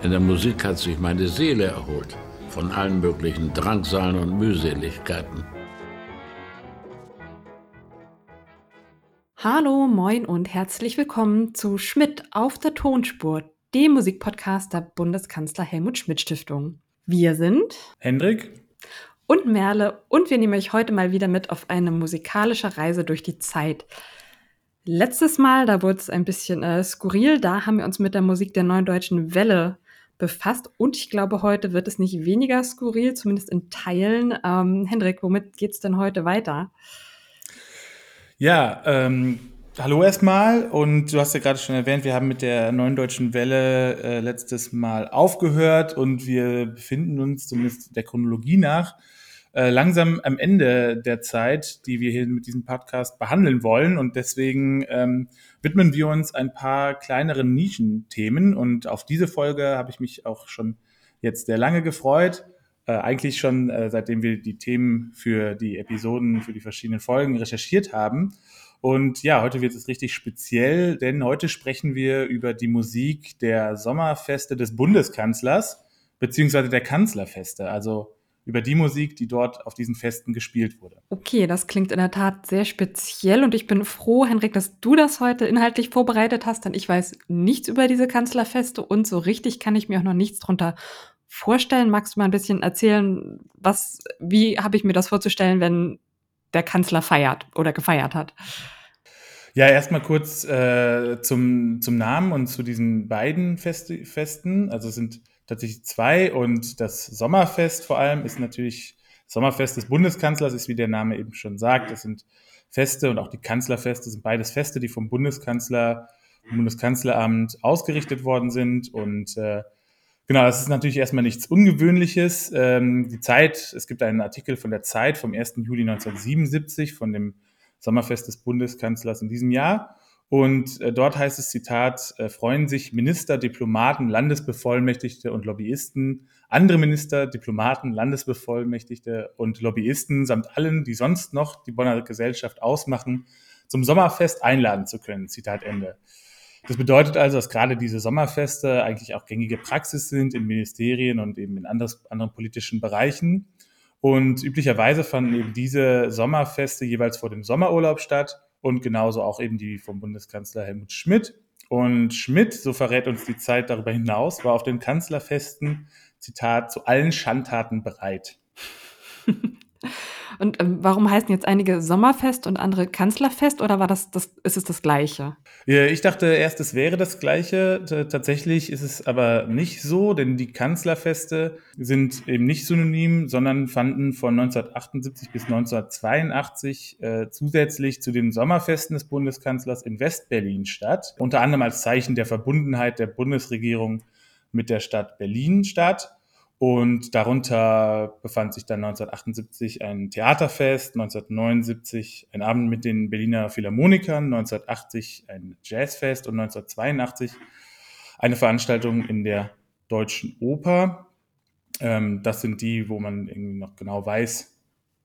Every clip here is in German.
In der Musik hat sich meine Seele erholt von allen möglichen Drangsalen und Mühseligkeiten. Hallo, moin und herzlich willkommen zu Schmidt auf der Tonspur, dem Musikpodcast der Bundeskanzler Helmut Schmidt Stiftung. Wir sind Hendrik und Merle und wir nehmen euch heute mal wieder mit auf eine musikalische Reise durch die Zeit. Letztes Mal, da wurde es ein bisschen äh, skurril, da haben wir uns mit der Musik der neuen deutschen Welle befasst. Und ich glaube, heute wird es nicht weniger skurril, zumindest in Teilen. Ähm, Hendrik, womit geht es denn heute weiter? Ja, ähm, hallo erstmal. Und du hast ja gerade schon erwähnt, wir haben mit der neuen deutschen Welle äh, letztes Mal aufgehört und wir befinden uns zumindest der Chronologie nach äh, langsam am Ende der Zeit, die wir hier mit diesem Podcast behandeln wollen. Und deswegen ähm, widmen wir uns ein paar kleineren Nischenthemen. Und auf diese Folge habe ich mich auch schon jetzt sehr lange gefreut. Äh, eigentlich schon, äh, seitdem wir die Themen für die Episoden, für die verschiedenen Folgen recherchiert haben. Und ja, heute wird es richtig speziell, denn heute sprechen wir über die Musik der Sommerfeste des Bundeskanzlers beziehungsweise der Kanzlerfeste. Also über die Musik, die dort auf diesen Festen gespielt wurde. Okay, das klingt in der Tat sehr speziell und ich bin froh, Henrik, dass du das heute inhaltlich vorbereitet hast, denn ich weiß nichts über diese Kanzlerfeste und so richtig kann ich mir auch noch nichts drunter vorstellen. Magst du mal ein bisschen erzählen, was, wie habe ich mir das vorzustellen, wenn der Kanzler feiert oder gefeiert hat? Ja, erstmal kurz äh, zum, zum Namen und zu diesen beiden Feste, Festen. Also es sind tatsächlich zwei und das Sommerfest vor allem ist natürlich Sommerfest des Bundeskanzlers, ist wie der Name eben schon sagt. Das sind Feste und auch die Kanzlerfeste sind beides Feste, die vom Bundeskanzler, vom Bundeskanzleramt ausgerichtet worden sind und äh, Genau, das ist natürlich erstmal nichts Ungewöhnliches. Ähm, die Zeit, es gibt einen Artikel von der Zeit vom 1. Juli 1977 von dem Sommerfest des Bundeskanzlers in diesem Jahr. Und äh, dort heißt es, Zitat, äh, freuen sich Minister, Diplomaten, Landesbevollmächtigte und Lobbyisten, andere Minister, Diplomaten, Landesbevollmächtigte und Lobbyisten samt allen, die sonst noch die Bonner Gesellschaft ausmachen, zum Sommerfest einladen zu können. Zitat Ende. Das bedeutet also, dass gerade diese Sommerfeste eigentlich auch gängige Praxis sind in Ministerien und eben in anderes, anderen politischen Bereichen. Und üblicherweise fanden eben diese Sommerfeste jeweils vor dem Sommerurlaub statt und genauso auch eben die vom Bundeskanzler Helmut Schmidt. Und Schmidt, so verrät uns die Zeit darüber hinaus, war auf den Kanzlerfesten, Zitat, zu allen Schandtaten bereit. Und ähm, warum heißen jetzt einige Sommerfest und andere Kanzlerfest oder war das, das ist es das Gleiche? Ja, ich dachte erst, es wäre das Gleiche. T tatsächlich ist es aber nicht so, denn die Kanzlerfeste sind eben nicht synonym, sondern fanden von 1978 bis 1982 äh, zusätzlich zu den Sommerfesten des Bundeskanzlers in Westberlin statt. Unter anderem als Zeichen der Verbundenheit der Bundesregierung mit der Stadt Berlin statt. Und darunter befand sich dann 1978 ein Theaterfest, 1979 ein Abend mit den Berliner Philharmonikern, 1980 ein Jazzfest und 1982 eine Veranstaltung in der Deutschen Oper. Ähm, das sind die, wo man irgendwie noch genau weiß,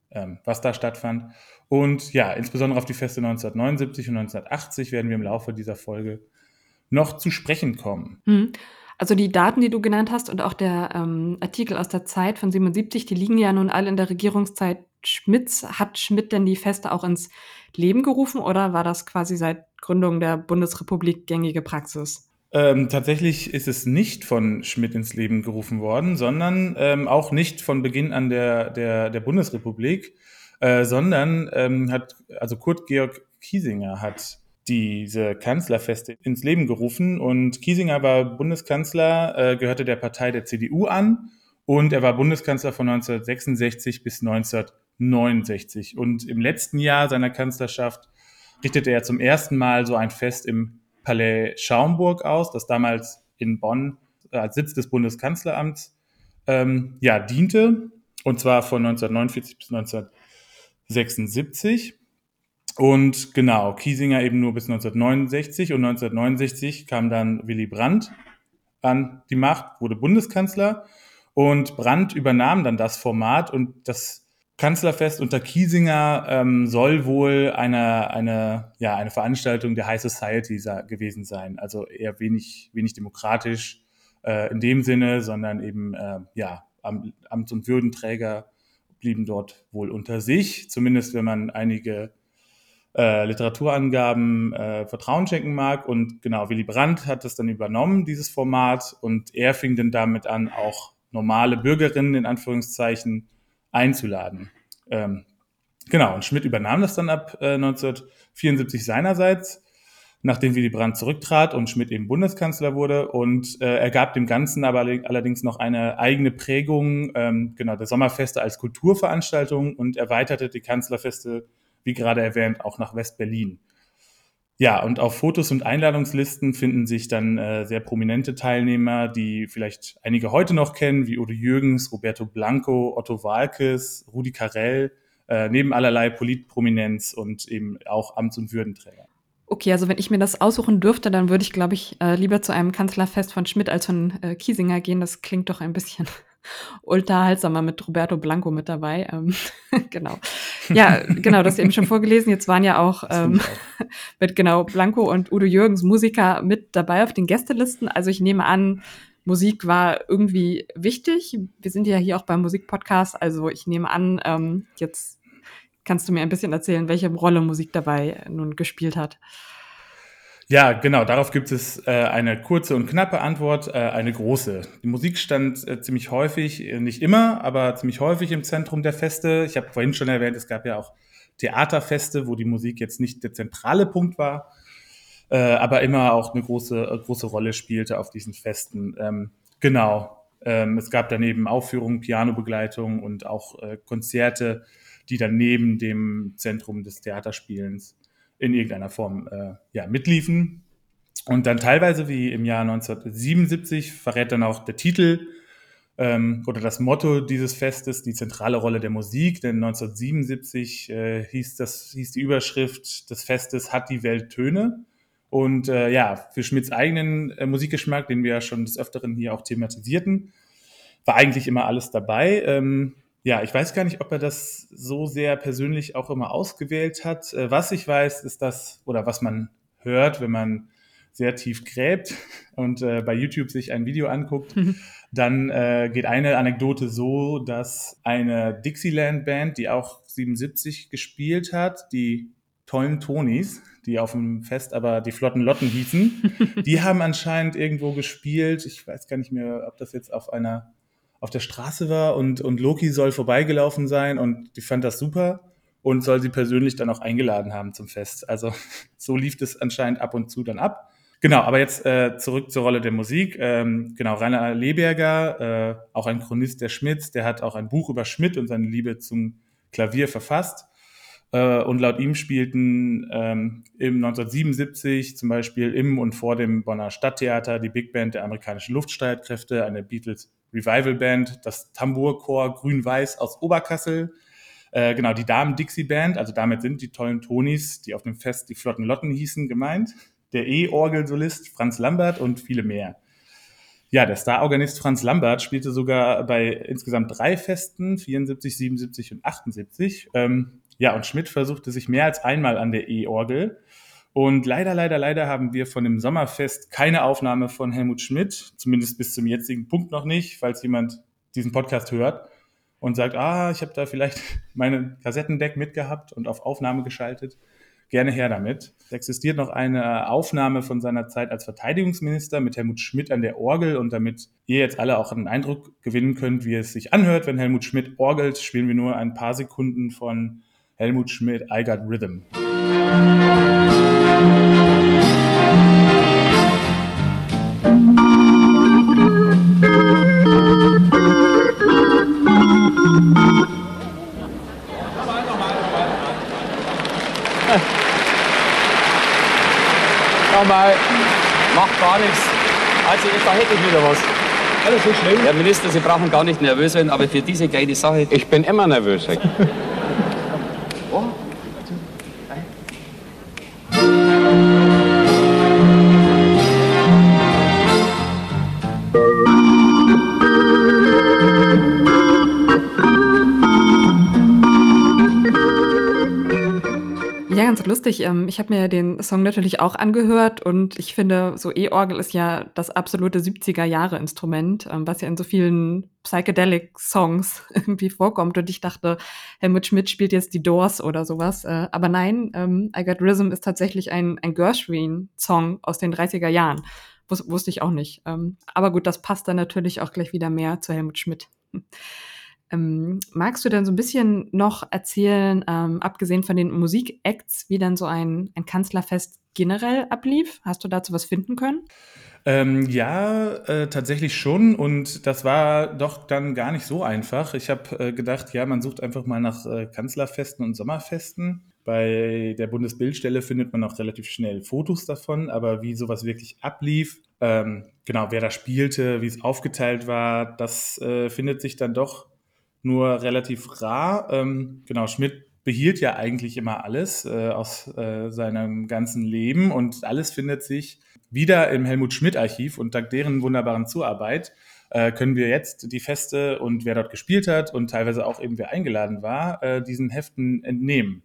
ähm, was da stattfand. Und ja, insbesondere auf die Feste 1979 und 1980 werden wir im Laufe dieser Folge noch zu sprechen kommen. Hm. Also die Daten, die du genannt hast und auch der ähm, Artikel aus der Zeit von 77, die liegen ja nun alle in der Regierungszeit Schmidts. Hat Schmidt denn die Feste auch ins Leben gerufen oder war das quasi seit Gründung der Bundesrepublik gängige Praxis? Ähm, tatsächlich ist es nicht von Schmidt ins Leben gerufen worden, sondern ähm, auch nicht von Beginn an der, der, der Bundesrepublik, äh, sondern ähm, hat, also Kurt Georg Kiesinger hat diese Kanzlerfeste ins Leben gerufen. Und Kiesinger war Bundeskanzler, äh, gehörte der Partei der CDU an und er war Bundeskanzler von 1966 bis 1969. Und im letzten Jahr seiner Kanzlerschaft richtete er zum ersten Mal so ein Fest im Palais Schaumburg aus, das damals in Bonn als Sitz des Bundeskanzleramts ähm, ja, diente, und zwar von 1949 bis 1976. Und genau, Kiesinger eben nur bis 1969 und 1969 kam dann Willy Brandt an die Macht, wurde Bundeskanzler. Und Brandt übernahm dann das Format. Und das Kanzlerfest unter Kiesinger ähm, soll wohl eine, eine, ja, eine Veranstaltung der High Society gewesen sein, also eher wenig, wenig demokratisch. äh, in dem Sinne, sondern eben äh, ja, Am Amts- und Würdenträger blieben dort wohl unter sich, zumindest wenn man einige äh, Literaturangaben äh, Vertrauen schenken mag. Und genau, Willy Brandt hat das dann übernommen, dieses Format, und er fing dann damit an, auch normale Bürgerinnen in Anführungszeichen einzuladen. Ähm, genau, und Schmidt übernahm das dann ab äh, 1974 seinerseits nachdem Willy Brandt zurücktrat und Schmidt eben Bundeskanzler wurde. Und äh, er gab dem Ganzen aber allerdings noch eine eigene Prägung, ähm, genau, der Sommerfeste als Kulturveranstaltung und erweiterte die Kanzlerfeste, wie gerade erwähnt, auch nach West-Berlin. Ja, und auf Fotos und Einladungslisten finden sich dann äh, sehr prominente Teilnehmer, die vielleicht einige heute noch kennen, wie Udo Jürgens, Roberto Blanco, Otto Walkes, Rudi Carell, äh, neben allerlei Politprominenz und eben auch Amts- und Würdenträger. Okay, also wenn ich mir das aussuchen dürfte, dann würde ich, glaube ich, äh, lieber zu einem Kanzlerfest von Schmidt als von äh, Kiesinger gehen. Das klingt doch ein bisschen unterhaltsamer mit Roberto Blanco mit dabei. Ähm, genau. Ja, genau, das eben schon vorgelesen. Jetzt waren ja auch, ähm, mit genau Blanco und Udo Jürgens Musiker mit dabei auf den Gästelisten. Also ich nehme an, Musik war irgendwie wichtig. Wir sind ja hier auch beim Musikpodcast, also ich nehme an, ähm, jetzt Kannst du mir ein bisschen erzählen, welche Rolle Musik dabei nun gespielt hat? Ja, genau. Darauf gibt es äh, eine kurze und knappe Antwort, äh, eine große. Die Musik stand äh, ziemlich häufig, äh, nicht immer, aber ziemlich häufig im Zentrum der Feste. Ich habe vorhin schon erwähnt, es gab ja auch Theaterfeste, wo die Musik jetzt nicht der zentrale Punkt war, äh, aber immer auch eine große, äh, große Rolle spielte auf diesen Festen. Ähm, genau. Ähm, es gab daneben Aufführungen, Pianobegleitung und auch Konzerte die dann neben dem Zentrum des Theaterspielens in irgendeiner Form äh, ja, mitliefen. Und dann teilweise, wie im Jahr 1977, verrät dann auch der Titel ähm, oder das Motto dieses Festes, die zentrale Rolle der Musik. Denn 1977 äh, hieß, das, hieß die Überschrift des Festes Hat die Welt Töne? Und äh, ja, für Schmidts eigenen äh, Musikgeschmack, den wir ja schon des Öfteren hier auch thematisierten, war eigentlich immer alles dabei. Ähm, ja, ich weiß gar nicht, ob er das so sehr persönlich auch immer ausgewählt hat. Äh, was ich weiß, ist das, oder was man hört, wenn man sehr tief gräbt und äh, bei YouTube sich ein Video anguckt, mhm. dann äh, geht eine Anekdote so, dass eine Dixieland-Band, die auch 77 gespielt hat, die tollen Tonis, die auf dem Fest aber die flotten Lotten hießen, die haben anscheinend irgendwo gespielt. Ich weiß gar nicht mehr, ob das jetzt auf einer auf der Straße war und, und Loki soll vorbeigelaufen sein und die fand das super und soll sie persönlich dann auch eingeladen haben zum Fest. Also so lief es anscheinend ab und zu dann ab. Genau, aber jetzt äh, zurück zur Rolle der Musik. Ähm, genau, Rainer Leberger, äh, auch ein Chronist der Schmidts, der hat auch ein Buch über Schmidt und seine Liebe zum Klavier verfasst. Äh, und laut ihm spielten ähm, im 1977 zum Beispiel im und vor dem Bonner Stadttheater die Big Band der amerikanischen Luftstreitkräfte, eine Beatles Revival Band, das Tambourchor Grün-Weiß aus Oberkassel, äh, genau, die Damen Dixie Band, also damit sind die tollen Tonis, die auf dem Fest die Flotten Lotten hießen, gemeint, der E-Orgelsolist Franz Lambert und viele mehr. Ja, der Starorganist Franz Lambert spielte sogar bei insgesamt drei Festen, 74, 77 und 78. Ähm, ja, und Schmidt versuchte sich mehr als einmal an der E-Orgel. Und leider, leider, leider haben wir von dem Sommerfest keine Aufnahme von Helmut Schmidt, zumindest bis zum jetzigen Punkt noch nicht, falls jemand diesen Podcast hört und sagt, ah, ich habe da vielleicht meine Kassettendeck mitgehabt und auf Aufnahme geschaltet. Gerne her damit. Es existiert noch eine Aufnahme von seiner Zeit als Verteidigungsminister mit Helmut Schmidt an der Orgel und damit ihr jetzt alle auch einen Eindruck gewinnen könnt, wie es sich anhört, wenn Helmut Schmidt orgelt, spielen wir nur ein paar Sekunden von Helmut Schmidt, I Got Rhythm. Nochmal, macht gar nichts. Also, da hätte ich wieder was. Alles so schlimm? Herr Minister, Sie brauchen gar nicht nervös werden, aber für diese kleine Sache. Ich bin immer nervös. lustig. Ähm, ich habe mir den Song natürlich auch angehört und ich finde, so E-Orgel ist ja das absolute 70er-Jahre-Instrument, ähm, was ja in so vielen Psychedelic-Songs irgendwie vorkommt. Und ich dachte, Helmut Schmidt spielt jetzt die Doors oder sowas. Äh, aber nein, ähm, I Got Rhythm ist tatsächlich ein, ein Gershwin-Song aus den 30er Jahren. Wus wusste ich auch nicht. Aber gut, das passt dann natürlich auch gleich wieder mehr zu Helmut Schmidt. Ähm, magst du denn so ein bisschen noch erzählen, ähm, abgesehen von den Musikacts, wie dann so ein, ein Kanzlerfest generell ablief? Hast du dazu was finden können? Ähm, ja, äh, tatsächlich schon. Und das war doch dann gar nicht so einfach. Ich habe äh, gedacht, ja, man sucht einfach mal nach äh, Kanzlerfesten und Sommerfesten. Bei der Bundesbildstelle findet man auch relativ schnell Fotos davon, aber wie sowas wirklich ablief, ähm, genau, wer da spielte, wie es aufgeteilt war, das äh, findet sich dann doch nur relativ rar. Ähm, genau, Schmidt behielt ja eigentlich immer alles äh, aus äh, seinem ganzen Leben und alles findet sich wieder im Helmut Schmidt Archiv und dank deren wunderbaren Zuarbeit äh, können wir jetzt die Feste und wer dort gespielt hat und teilweise auch eben wer eingeladen war, äh, diesen Heften entnehmen.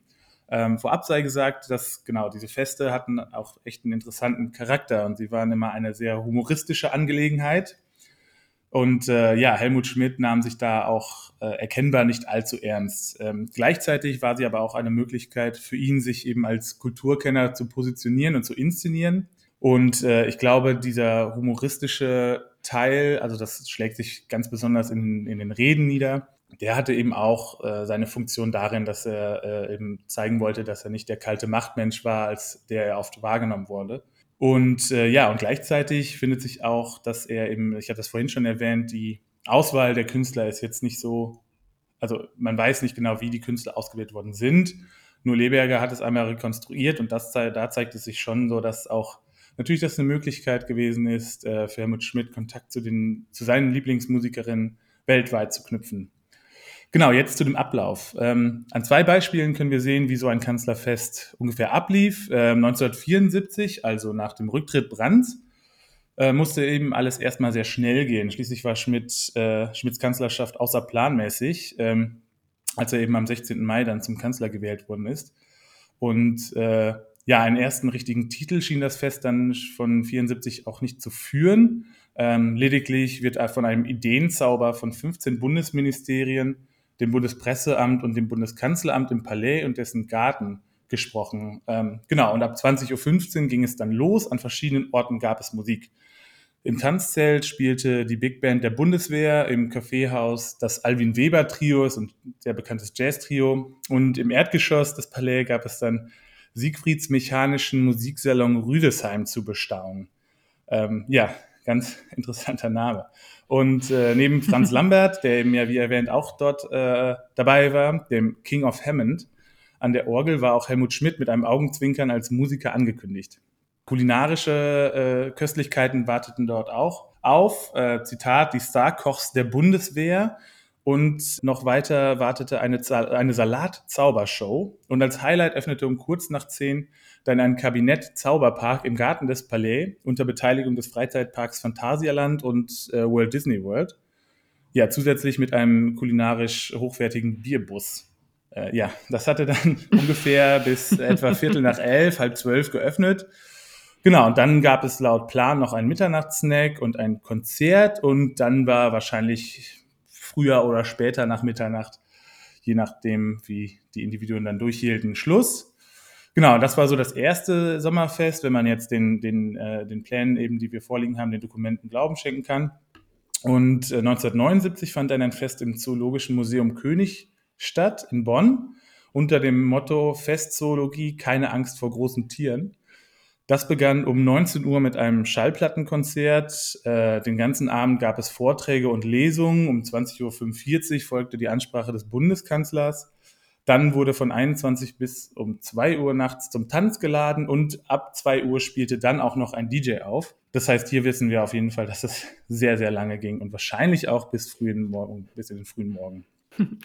Ähm, vorab sei gesagt, dass genau diese Feste hatten auch echt einen interessanten Charakter und sie waren immer eine sehr humoristische Angelegenheit. Und äh, ja, Helmut Schmidt nahm sich da auch äh, erkennbar nicht allzu ernst. Ähm, gleichzeitig war sie aber auch eine Möglichkeit für ihn, sich eben als Kulturkenner zu positionieren und zu inszenieren. Und äh, ich glaube, dieser humoristische Teil, also das schlägt sich ganz besonders in, in den Reden nieder, der hatte eben auch äh, seine Funktion darin, dass er äh, eben zeigen wollte, dass er nicht der kalte Machtmensch war, als der er oft wahrgenommen wurde. Und äh, ja, und gleichzeitig findet sich auch, dass er eben, ich habe das vorhin schon erwähnt, die Auswahl der Künstler ist jetzt nicht so, also man weiß nicht genau, wie die Künstler ausgewählt worden sind. Nur Leberger hat es einmal rekonstruiert und das, da zeigt es sich schon so, dass auch natürlich das eine Möglichkeit gewesen ist, äh, für Helmut Schmidt Kontakt zu, den, zu seinen Lieblingsmusikerinnen weltweit zu knüpfen. Genau, jetzt zu dem Ablauf. Ähm, an zwei Beispielen können wir sehen, wie so ein Kanzlerfest ungefähr ablief. Ähm, 1974, also nach dem Rücktritt Brandts, äh, musste eben alles erstmal sehr schnell gehen. Schließlich war Schmidt, äh, Schmidts Kanzlerschaft außerplanmäßig, ähm, als er eben am 16. Mai dann zum Kanzler gewählt worden ist. Und äh, ja, einen ersten richtigen Titel schien das Fest dann von 74 auch nicht zu führen. Ähm, lediglich wird von einem Ideenzauber von 15 Bundesministerien dem Bundespresseamt und dem Bundeskanzleramt im Palais und dessen Garten gesprochen. Ähm, genau, und ab 20.15 Uhr ging es dann los. An verschiedenen Orten gab es Musik. Im Tanzzelt spielte die Big Band der Bundeswehr, im Kaffeehaus das Alvin Weber Trio, ein sehr bekanntes Jazz-Trio. Und im Erdgeschoss des Palais gab es dann Siegfrieds mechanischen Musiksalon Rüdesheim zu bestaunen. Ähm, ja, ganz interessanter Name. Und äh, neben Franz Lambert, der eben ja, wie erwähnt, auch dort äh, dabei war, dem King of Hammond, an der Orgel war auch Helmut Schmidt mit einem Augenzwinkern als Musiker angekündigt. Kulinarische äh, Köstlichkeiten warteten dort auch auf. Äh, Zitat, die Starkochs der Bundeswehr. Und noch weiter wartete eine, eine Salat-Zaubershow. Und als Highlight öffnete um kurz nach zehn dann ein Kabinett Zauberpark im Garten des Palais unter Beteiligung des Freizeitparks Phantasialand und äh, Walt Disney World. Ja, zusätzlich mit einem kulinarisch hochwertigen Bierbus. Äh, ja, das hatte dann ungefähr bis etwa Viertel nach elf, halb zwölf geöffnet. Genau, und dann gab es laut Plan noch einen Mitternachtssnack und ein Konzert und dann war wahrscheinlich früher oder später nach Mitternacht, je nachdem, wie die Individuen dann durchhielten, Schluss. Genau, das war so das erste Sommerfest, wenn man jetzt den, den, äh, den Plänen eben, die wir vorliegen haben, den Dokumenten Glauben schenken kann. Und äh, 1979 fand dann ein Fest im Zoologischen Museum König statt in Bonn unter dem Motto Festzoologie, keine Angst vor großen Tieren. Das begann um 19 Uhr mit einem Schallplattenkonzert. Äh, den ganzen Abend gab es Vorträge und Lesungen. Um 20.45 Uhr folgte die Ansprache des Bundeskanzlers. Dann wurde von 21 bis um 2 Uhr nachts zum Tanz geladen und ab 2 Uhr spielte dann auch noch ein DJ auf. Das heißt, hier wissen wir auf jeden Fall, dass es sehr, sehr lange ging und wahrscheinlich auch bis frühen Morgen, bis in den frühen Morgen.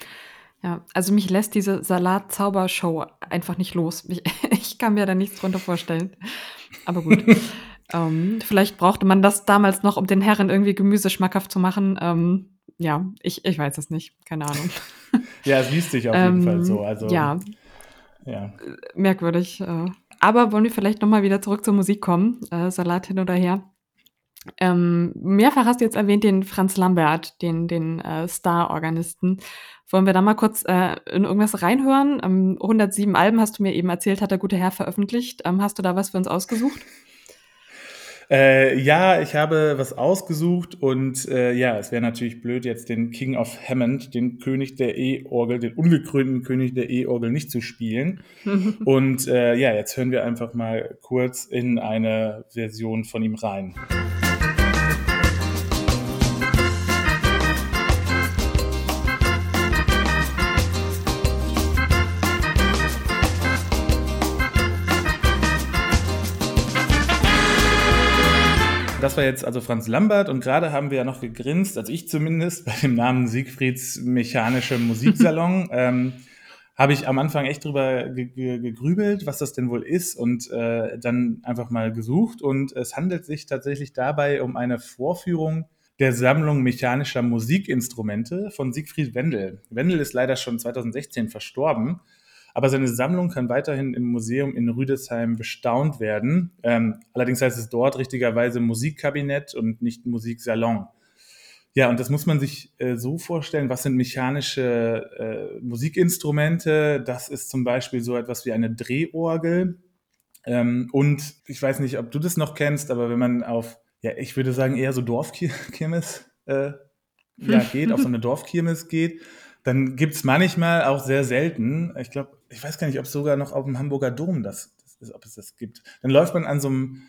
Ja, also mich lässt diese Salat-Zaubershow einfach nicht los. Ich, ich, kann mir da nichts drunter vorstellen. Aber gut. ähm, vielleicht brauchte man das damals noch, um den Herren irgendwie Gemüse schmackhaft zu machen. Ähm, ja, ich, ich weiß es nicht. Keine Ahnung. ja, es liest sich auf jeden ähm, Fall so. Also, ja. ja. merkwürdig. Äh. Aber wollen wir vielleicht noch mal wieder zurück zur Musik kommen? Äh, Salat hin oder her. Ähm, mehrfach hast du jetzt erwähnt den Franz Lambert, den, den äh, Star-Organisten. Wollen wir da mal kurz äh, in irgendwas reinhören? Ähm, 107 Alben hast du mir eben erzählt, hat der gute Herr veröffentlicht. Ähm, hast du da was für uns ausgesucht? Äh, ja, ich habe was ausgesucht und äh, ja, es wäre natürlich blöd, jetzt den King of Hammond, den König der E-Orgel, den ungekrönten König der E-Orgel nicht zu spielen. und äh, ja, jetzt hören wir einfach mal kurz in eine Version von ihm rein. Das war jetzt also Franz Lambert und gerade haben wir ja noch gegrinst, also ich zumindest, bei dem Namen Siegfrieds Mechanische Musiksalon. ähm, habe ich am Anfang echt drüber gegrübelt, was das denn wohl ist und äh, dann einfach mal gesucht. Und es handelt sich tatsächlich dabei um eine Vorführung der Sammlung mechanischer Musikinstrumente von Siegfried Wendel. Wendel ist leider schon 2016 verstorben, aber seine Sammlung kann weiterhin im Museum in Rüdesheim bestaunt werden. Ähm, allerdings heißt es dort richtigerweise Musikkabinett und nicht Musiksalon. Ja, und das muss man sich äh, so vorstellen. Was sind mechanische äh, Musikinstrumente? Das ist zum Beispiel so etwas wie eine Drehorgel. Ähm, und ich weiß nicht, ob du das noch kennst, aber wenn man auf, ja, ich würde sagen, eher so Dorfkirmes äh, ja, geht, auf so eine Dorfkirmes geht, dann gibt es manchmal auch sehr selten, ich glaube, ich weiß gar nicht, ob es sogar noch auf dem Hamburger Dom das, das ist, ob es das gibt. Dann läuft man an so einem,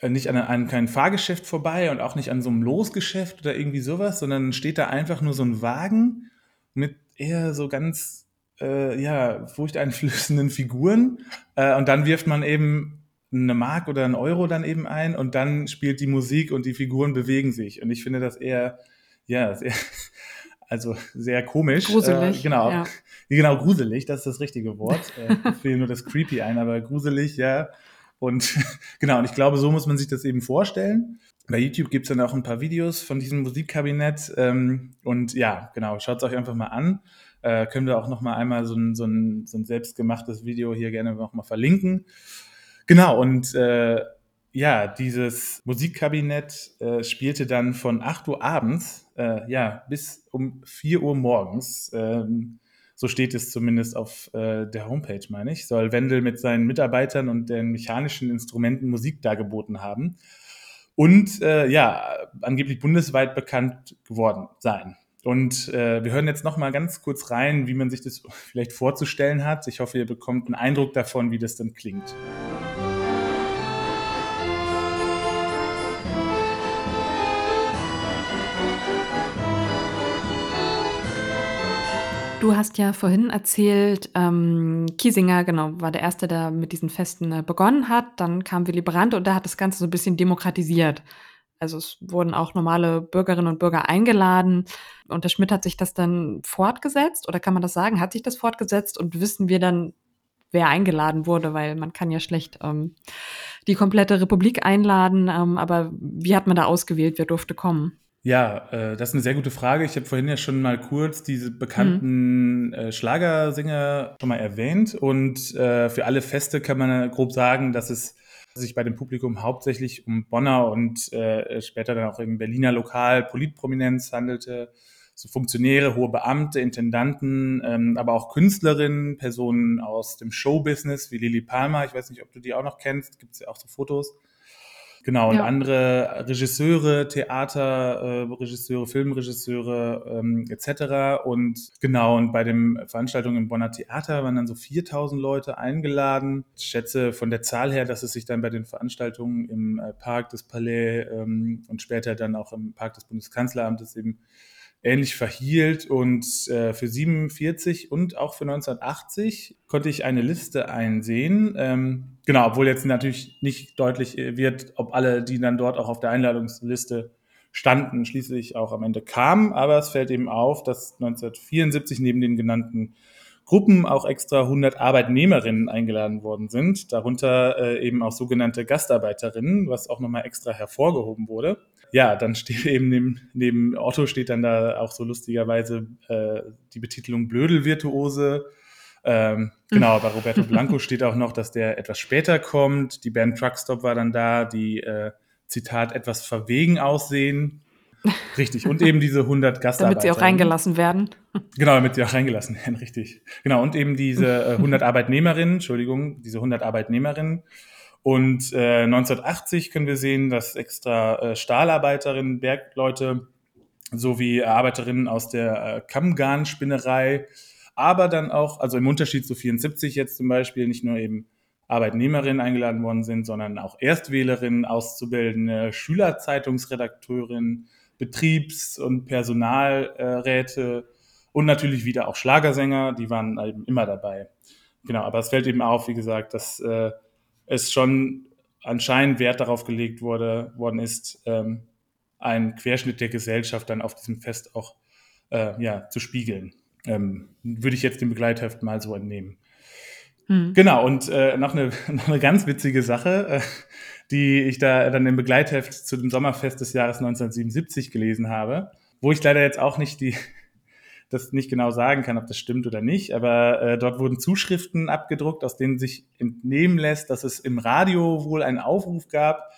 äh, nicht an einem kein Fahrgeschäft vorbei und auch nicht an so einem Losgeschäft oder irgendwie sowas, sondern steht da einfach nur so ein Wagen mit eher so ganz, äh, ja, furchteinflößenden Figuren. Äh, und dann wirft man eben eine Mark oder einen Euro dann eben ein und dann spielt die Musik und die Figuren bewegen sich. Und ich finde das eher, ja, sehr, also sehr komisch. Gruselig. Äh, genau. Ja. Genau, gruselig, das ist das richtige Wort. Äh, mir fehlt nur das creepy ein, aber gruselig, ja. Und genau, und ich glaube, so muss man sich das eben vorstellen. Bei YouTube gibt es dann auch ein paar Videos von diesem Musikkabinett. Ähm, und ja, genau, schaut es euch einfach mal an. Äh, können wir auch noch mal einmal so ein, so ein, so ein selbstgemachtes Video hier gerne noch mal verlinken. Genau, und äh, ja, dieses Musikkabinett äh, spielte dann von 8 Uhr abends äh, ja, bis um 4 Uhr morgens. Ähm, so steht es zumindest auf äh, der Homepage, meine ich, soll Wendel mit seinen Mitarbeitern und den mechanischen Instrumenten Musik dargeboten haben. Und äh, ja, angeblich bundesweit bekannt geworden sein. Und äh, wir hören jetzt noch mal ganz kurz rein, wie man sich das vielleicht vorzustellen hat. Ich hoffe, ihr bekommt einen Eindruck davon, wie das dann klingt. Du hast ja vorhin erzählt, ähm, Kiesinger, genau, war der Erste, der mit diesen Festen äh, begonnen hat. Dann kam Willy Brandt und der hat das Ganze so ein bisschen demokratisiert. Also es wurden auch normale Bürgerinnen und Bürger eingeladen. Und der Schmidt hat sich das dann fortgesetzt, oder kann man das sagen? Hat sich das fortgesetzt und wissen wir dann, wer eingeladen wurde? Weil man kann ja schlecht ähm, die komplette Republik einladen. Ähm, aber wie hat man da ausgewählt, wer durfte kommen? Ja, äh, das ist eine sehr gute Frage. Ich habe vorhin ja schon mal kurz diese bekannten mhm. äh, Schlagersänger schon mal erwähnt. Und äh, für alle Feste kann man grob sagen, dass es sich bei dem Publikum hauptsächlich um Bonner und äh, später dann auch im Berliner Lokal Politprominenz handelte. So Funktionäre, hohe Beamte, Intendanten, ähm, aber auch Künstlerinnen, Personen aus dem Showbusiness wie Lili Palmer. Ich weiß nicht, ob du die auch noch kennst. Gibt es ja auch so Fotos. Genau, und ja. andere Regisseure, Theaterregisseure, äh, Filmregisseure ähm, etc. Und genau, und bei den Veranstaltungen im Bonner Theater waren dann so 4000 Leute eingeladen. Ich schätze von der Zahl her, dass es sich dann bei den Veranstaltungen im äh, Park des Palais ähm, und später dann auch im Park des Bundeskanzleramtes eben ähnlich verhielt. Und äh, für 47 und auch für 1980 konnte ich eine Liste einsehen. Ähm, genau, obwohl jetzt natürlich nicht deutlich wird, ob alle, die dann dort auch auf der Einladungsliste standen, schließlich auch am Ende kamen. Aber es fällt eben auf, dass 1974 neben den genannten Gruppen auch extra 100 Arbeitnehmerinnen eingeladen worden sind, darunter äh, eben auch sogenannte Gastarbeiterinnen, was auch nochmal extra hervorgehoben wurde ja, dann steht eben neben, neben Otto steht dann da auch so lustigerweise äh, die Betitelung Blödelvirtuose. Ähm, genau, bei Roberto Blanco steht auch noch, dass der etwas später kommt. Die Band Truckstop war dann da, die, äh, Zitat, etwas verwegen aussehen. Richtig. Und eben diese 100 Gastarbeiter. Damit sie auch reingelassen werden. Genau, damit sie auch reingelassen werden, richtig. Genau. Und eben diese äh, 100 Arbeitnehmerinnen, Entschuldigung, diese 100 Arbeitnehmerinnen. Und äh, 1980 können wir sehen, dass extra äh, Stahlarbeiterinnen, Bergleute sowie Arbeiterinnen aus der äh, Kammgarnspinnerei, aber dann auch, also im Unterschied zu 74 jetzt zum Beispiel, nicht nur eben Arbeitnehmerinnen eingeladen worden sind, sondern auch Erstwählerinnen, Auszubildende, Schülerzeitungsredakteurinnen, Betriebs- und Personalräte und natürlich wieder auch Schlagersänger, die waren eben immer dabei. Genau, aber es fällt eben auf, wie gesagt, dass äh, es schon anscheinend Wert darauf gelegt wurde, worden ist, ähm, einen Querschnitt der Gesellschaft dann auf diesem Fest auch äh, ja, zu spiegeln. Ähm, würde ich jetzt dem Begleitheft mal so entnehmen. Mhm. Genau, und äh, noch, eine, noch eine ganz witzige Sache, die ich da dann im Begleitheft zu dem Sommerfest des Jahres 1977 gelesen habe, wo ich leider jetzt auch nicht die, das nicht genau sagen kann, ob das stimmt oder nicht, aber äh, dort wurden Zuschriften abgedruckt, aus denen sich entnehmen lässt, dass es im Radio wohl einen Aufruf gab,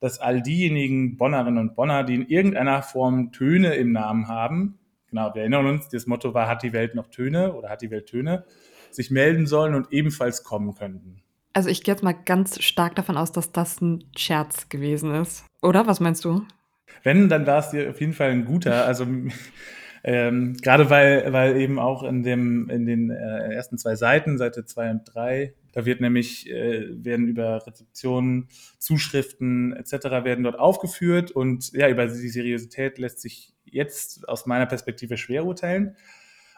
dass all diejenigen Bonnerinnen und Bonner, die in irgendeiner Form Töne im Namen haben, genau, wir erinnern uns, das Motto war, hat die Welt noch Töne oder hat die Welt Töne, sich melden sollen und ebenfalls kommen könnten. Also ich gehe jetzt mal ganz stark davon aus, dass das ein Scherz gewesen ist. Oder? Was meinst du? Wenn, dann war es dir auf jeden Fall ein guter. Also ähm, gerade weil, weil eben auch in, dem, in den äh, ersten zwei Seiten, Seite zwei und drei, da wird nämlich, äh, werden über Rezeptionen, Zuschriften etc. werden dort aufgeführt und ja, über die Seriosität lässt sich jetzt aus meiner Perspektive schwer urteilen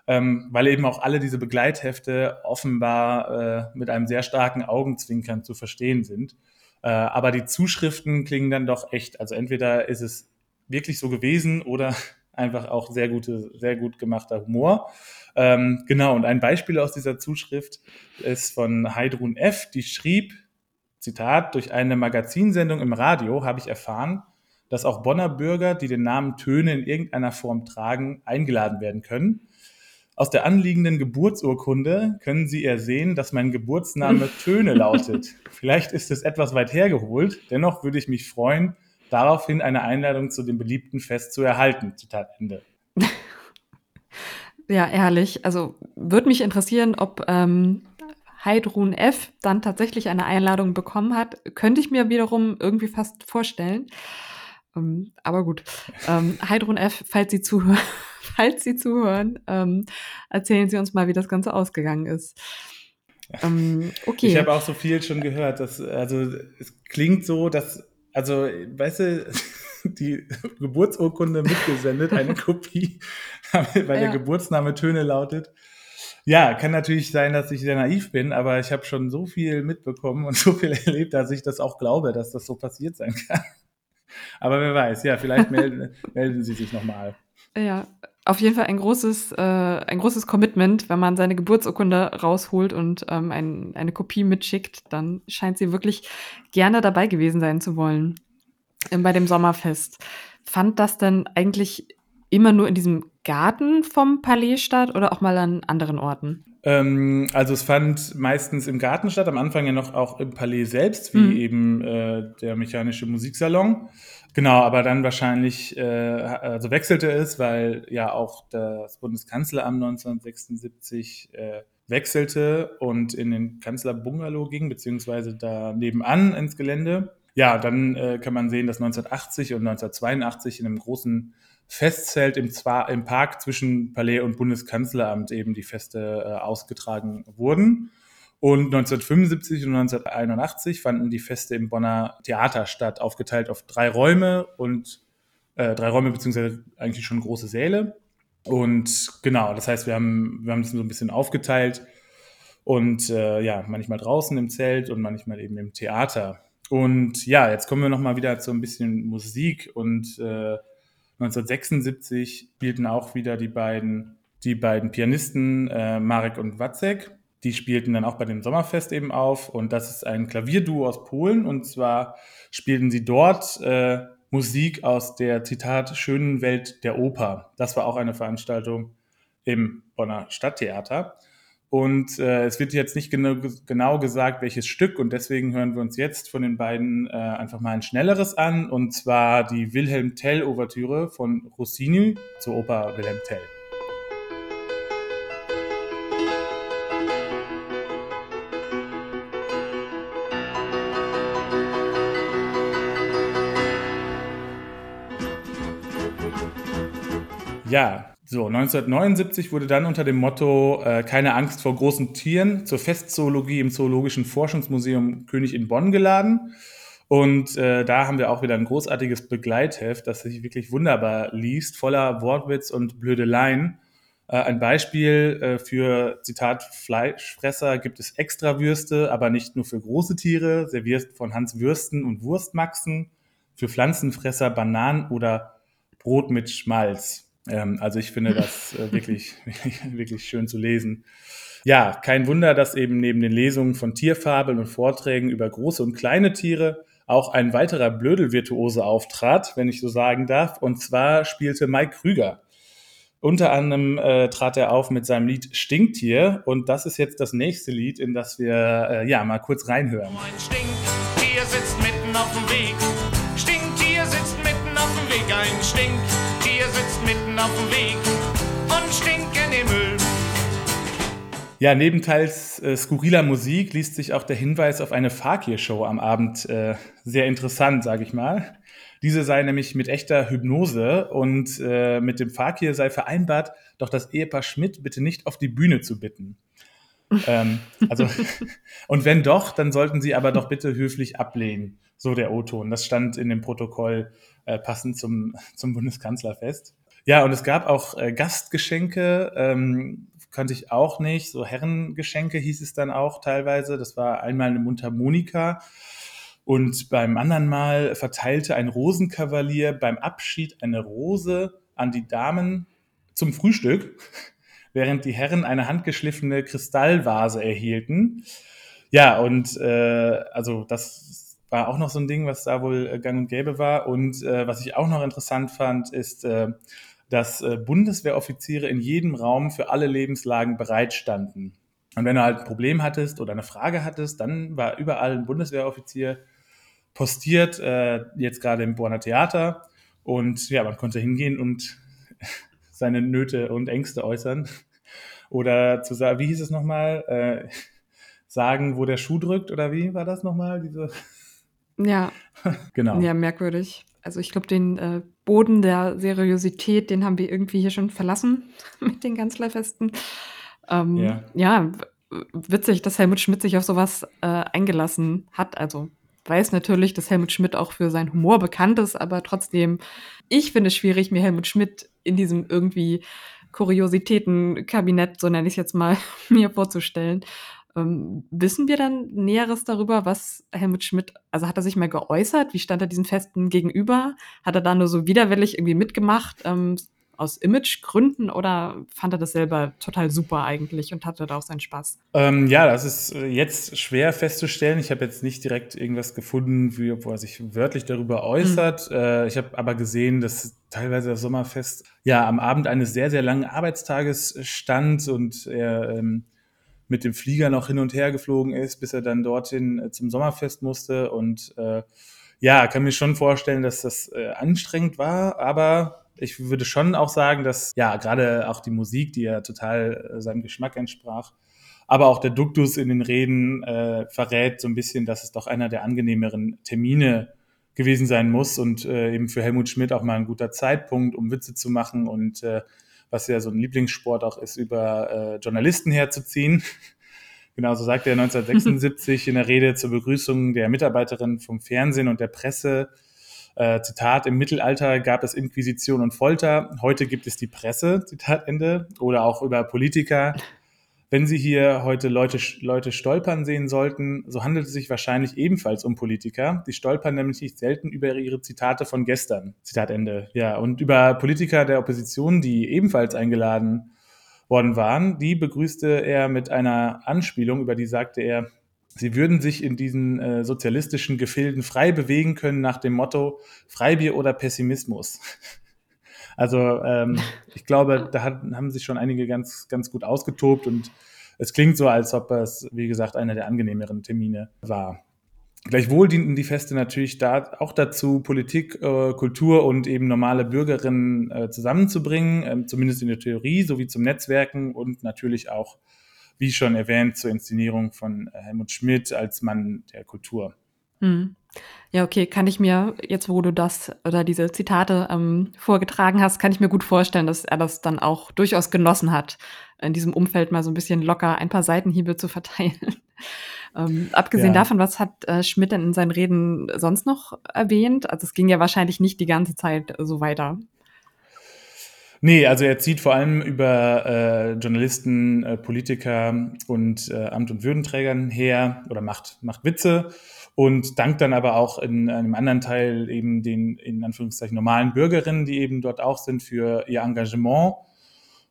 ähm, weil eben auch alle diese Begleithefte offenbar äh, mit einem sehr starken Augenzwinkern zu verstehen sind. Äh, aber die Zuschriften klingen dann doch echt. Also entweder ist es wirklich so gewesen oder einfach auch sehr gute, sehr gut gemachter Humor. Ähm, genau, und ein Beispiel aus dieser Zuschrift ist von Heidrun F., die schrieb, Zitat, durch eine Magazinsendung im Radio habe ich erfahren, dass auch Bonner Bürger, die den Namen Töne in irgendeiner Form tragen, eingeladen werden können. Aus der anliegenden Geburtsurkunde können Sie ersehen, dass mein Geburtsname Töne lautet. Vielleicht ist es etwas weit hergeholt, dennoch würde ich mich freuen, daraufhin eine Einladung zu dem beliebten Fest zu erhalten. Zitat Ende. Ja, ehrlich. Also würde mich interessieren, ob ähm, Heidrun F. dann tatsächlich eine Einladung bekommen hat. Könnte ich mir wiederum irgendwie fast vorstellen. Ähm, aber gut. Ähm, Heidrun F., falls Sie zuhören, falls Sie zuhören, ähm, erzählen Sie uns mal, wie das Ganze ausgegangen ist. Ähm, okay. Ich habe auch so viel schon gehört. Dass, also es klingt so, dass, also, weißt du, die Geburtsurkunde mitgesendet, eine Kopie, weil ja. der Geburtsname Töne lautet. Ja, kann natürlich sein, dass ich sehr naiv bin, aber ich habe schon so viel mitbekommen und so viel erlebt, dass ich das auch glaube, dass das so passiert sein kann. Aber wer weiß, ja, vielleicht melden, melden Sie sich nochmal. Ja, auf jeden Fall ein großes, äh, ein großes Commitment, wenn man seine Geburtsurkunde rausholt und ähm, ein, eine Kopie mitschickt, dann scheint sie wirklich gerne dabei gewesen sein zu wollen ähm, bei dem Sommerfest. Fand das denn eigentlich immer nur in diesem Garten vom Palais statt oder auch mal an anderen Orten? Ähm, also es fand meistens im Garten statt, am Anfang ja noch auch im Palais selbst, wie mhm. eben äh, der mechanische Musiksalon. Genau, aber dann wahrscheinlich, äh, also wechselte es, weil ja auch das Bundeskanzleramt 1976 äh, wechselte und in den Kanzlerbungalow ging, beziehungsweise da nebenan ins Gelände. Ja, dann äh, kann man sehen, dass 1980 und 1982 in einem großen Festzelt im, im Park zwischen Palais und Bundeskanzleramt eben die Feste äh, ausgetragen wurden. Und 1975 und 1981 fanden die Feste im Bonner Theater statt, aufgeteilt auf drei Räume und äh, drei Räume beziehungsweise eigentlich schon große Säle. Und genau, das heißt, wir haben, wir haben das so ein bisschen aufgeteilt und äh, ja, manchmal draußen im Zelt und manchmal eben im Theater. Und ja, jetzt kommen wir nochmal wieder zu ein bisschen Musik und äh, 1976 spielten auch wieder die beiden, die beiden Pianisten äh, Marek und Wacek die spielten dann auch bei dem Sommerfest eben auf und das ist ein Klavierduo aus Polen und zwar spielten sie dort äh, Musik aus der Zitat schönen Welt der Oper. Das war auch eine Veranstaltung im Bonner Stadttheater. Und äh, es wird jetzt nicht genau, genau gesagt, welches Stück. Und deswegen hören wir uns jetzt von den beiden äh, einfach mal ein schnelleres an. Und zwar die Wilhelm Tell-Ouvertüre von Rossini zur Oper Wilhelm Tell. Ja, so, 1979 wurde dann unter dem Motto äh, Keine Angst vor großen Tieren zur Festzoologie im Zoologischen Forschungsmuseum König in Bonn geladen. Und äh, da haben wir auch wieder ein großartiges Begleitheft, das sich wirklich wunderbar liest, voller Wortwitz und Blödeleien. Äh, ein Beispiel äh, für, Zitat, Fleischfresser gibt es Extrawürste, aber nicht nur für große Tiere, serviert von Hans Würsten und Wurstmaxen, für Pflanzenfresser Bananen oder Brot mit Schmalz. Ähm, also ich finde das äh, wirklich, wirklich, wirklich schön zu lesen. Ja, kein Wunder, dass eben neben den Lesungen von Tierfabeln und Vorträgen über große und kleine Tiere auch ein weiterer Blödelvirtuose auftrat, wenn ich so sagen darf. Und zwar spielte Mike Krüger. Unter anderem äh, trat er auf mit seinem Lied Stinktier. Und das ist jetzt das nächste Lied, in das wir äh, ja mal kurz reinhören. Ein Stinktier sitzt mitten auf dem Weg. Auf dem Weg und stinkt in den Müll. Ja, neben teils äh, skurriler Musik liest sich auch der Hinweis auf eine Fakir-Show am Abend äh, sehr interessant, sage ich mal. Diese sei nämlich mit echter Hypnose und äh, mit dem Fakir sei vereinbart, doch das Ehepaar Schmidt bitte nicht auf die Bühne zu bitten. ähm, also, und wenn doch, dann sollten sie aber doch bitte höflich ablehnen, so der O-Ton. Das stand in dem Protokoll äh, passend zum, zum Bundeskanzlerfest. Ja, und es gab auch äh, Gastgeschenke, ähm, kannte ich auch nicht. So Herrengeschenke hieß es dann auch teilweise. Das war einmal eine Mundharmonika. Und beim anderen Mal verteilte ein Rosenkavalier beim Abschied eine Rose an die Damen zum Frühstück, während die Herren eine handgeschliffene Kristallvase erhielten. Ja, und äh, also das war auch noch so ein Ding, was da wohl äh, gang und gäbe war. Und äh, was ich auch noch interessant fand, ist, äh, dass äh, Bundeswehroffiziere in jedem Raum für alle Lebenslagen bereitstanden. Und wenn du halt ein Problem hattest oder eine Frage hattest, dann war überall ein Bundeswehroffizier postiert, äh, jetzt gerade im Borner Theater. Und ja, man konnte hingehen und seine Nöte und Ängste äußern. Oder zu sagen, wie hieß es nochmal? Äh, sagen, wo der Schuh drückt, oder wie war das nochmal? Diese Ja, genau. ja, merkwürdig. Also ich glaube, den äh, Boden der Seriosität, den haben wir irgendwie hier schon verlassen mit den Kanzlerfesten. Ähm, Ja. ja, witzig, dass Helmut Schmidt sich auf sowas äh, eingelassen hat. Also weiß natürlich, dass Helmut Schmidt auch für seinen Humor bekannt ist, aber trotzdem, ich finde es schwierig, mir Helmut Schmidt in diesem irgendwie Kuriositätenkabinett, so nenne ich es jetzt mal, mir vorzustellen. Ähm, wissen wir dann Näheres darüber, was Helmut Schmidt, also hat er sich mal geäußert? Wie stand er diesen Festen gegenüber? Hat er da nur so widerwillig irgendwie mitgemacht, ähm, aus Imagegründen oder fand er das selber total super eigentlich und hatte da auch seinen Spaß? Ähm, ja, das ist äh, jetzt schwer festzustellen. Ich habe jetzt nicht direkt irgendwas gefunden, wie, wo er sich wörtlich darüber äußert. Äh, ich habe aber gesehen, dass teilweise das Sommerfest ja am Abend eines sehr, sehr langen Arbeitstages stand und er ähm, mit dem Flieger noch hin und her geflogen ist, bis er dann dorthin äh, zum Sommerfest musste. Und äh, ja, kann mir schon vorstellen, dass das äh, anstrengend war, aber ich würde schon auch sagen, dass ja gerade auch die Musik, die ja total äh, seinem Geschmack entsprach, aber auch der Duktus in den Reden äh, verrät so ein bisschen, dass es doch einer der angenehmeren Termine gewesen sein muss und äh, eben für Helmut Schmidt auch mal ein guter Zeitpunkt, um Witze zu machen und äh, was ja so ein Lieblingssport auch ist, über äh, Journalisten herzuziehen. Genau, so sagte er 1976 in der Rede zur Begrüßung der Mitarbeiterin vom Fernsehen und der Presse. Äh, Zitat, im Mittelalter gab es Inquisition und Folter, heute gibt es die Presse, Zitat Ende. Oder auch über Politiker. Wenn Sie hier heute Leute, Leute stolpern sehen sollten, so handelt es sich wahrscheinlich ebenfalls um Politiker. Die stolpern nämlich nicht selten über ihre Zitate von gestern. Zitat Ende. Ja, und über Politiker der Opposition, die ebenfalls eingeladen worden waren, die begrüßte er mit einer Anspielung, über die sagte er, sie würden sich in diesen äh, sozialistischen Gefilden frei bewegen können nach dem Motto Freibier oder Pessimismus. Also ähm, ich glaube, da hat, haben sich schon einige ganz, ganz gut ausgetobt und es klingt so, als ob es, wie gesagt, einer der angenehmeren Termine war. Gleichwohl dienten die Feste natürlich da, auch dazu, Politik, äh, Kultur und eben normale Bürgerinnen äh, zusammenzubringen, äh, zumindest in der Theorie, sowie zum Netzwerken und natürlich auch, wie schon erwähnt, zur Inszenierung von äh, Helmut Schmidt als Mann der Kultur. Hm. Ja, okay, kann ich mir, jetzt wo du das oder diese Zitate ähm, vorgetragen hast, kann ich mir gut vorstellen, dass er das dann auch durchaus genossen hat, in diesem Umfeld mal so ein bisschen locker ein paar Seitenhiebe zu verteilen. ähm, abgesehen Ja. davon, was hat äh, Schmidt denn in seinen Reden sonst noch erwähnt? Also es ging ja wahrscheinlich nicht die ganze Zeit so weiter. Nee, also er zieht vor allem über äh, Journalisten, äh, Politiker und äh, Amt- und Würdenträgern her oder macht, macht Witze und dankt dann aber auch in einem anderen Teil eben den in Anführungszeichen normalen Bürgerinnen, die eben dort auch sind, für ihr Engagement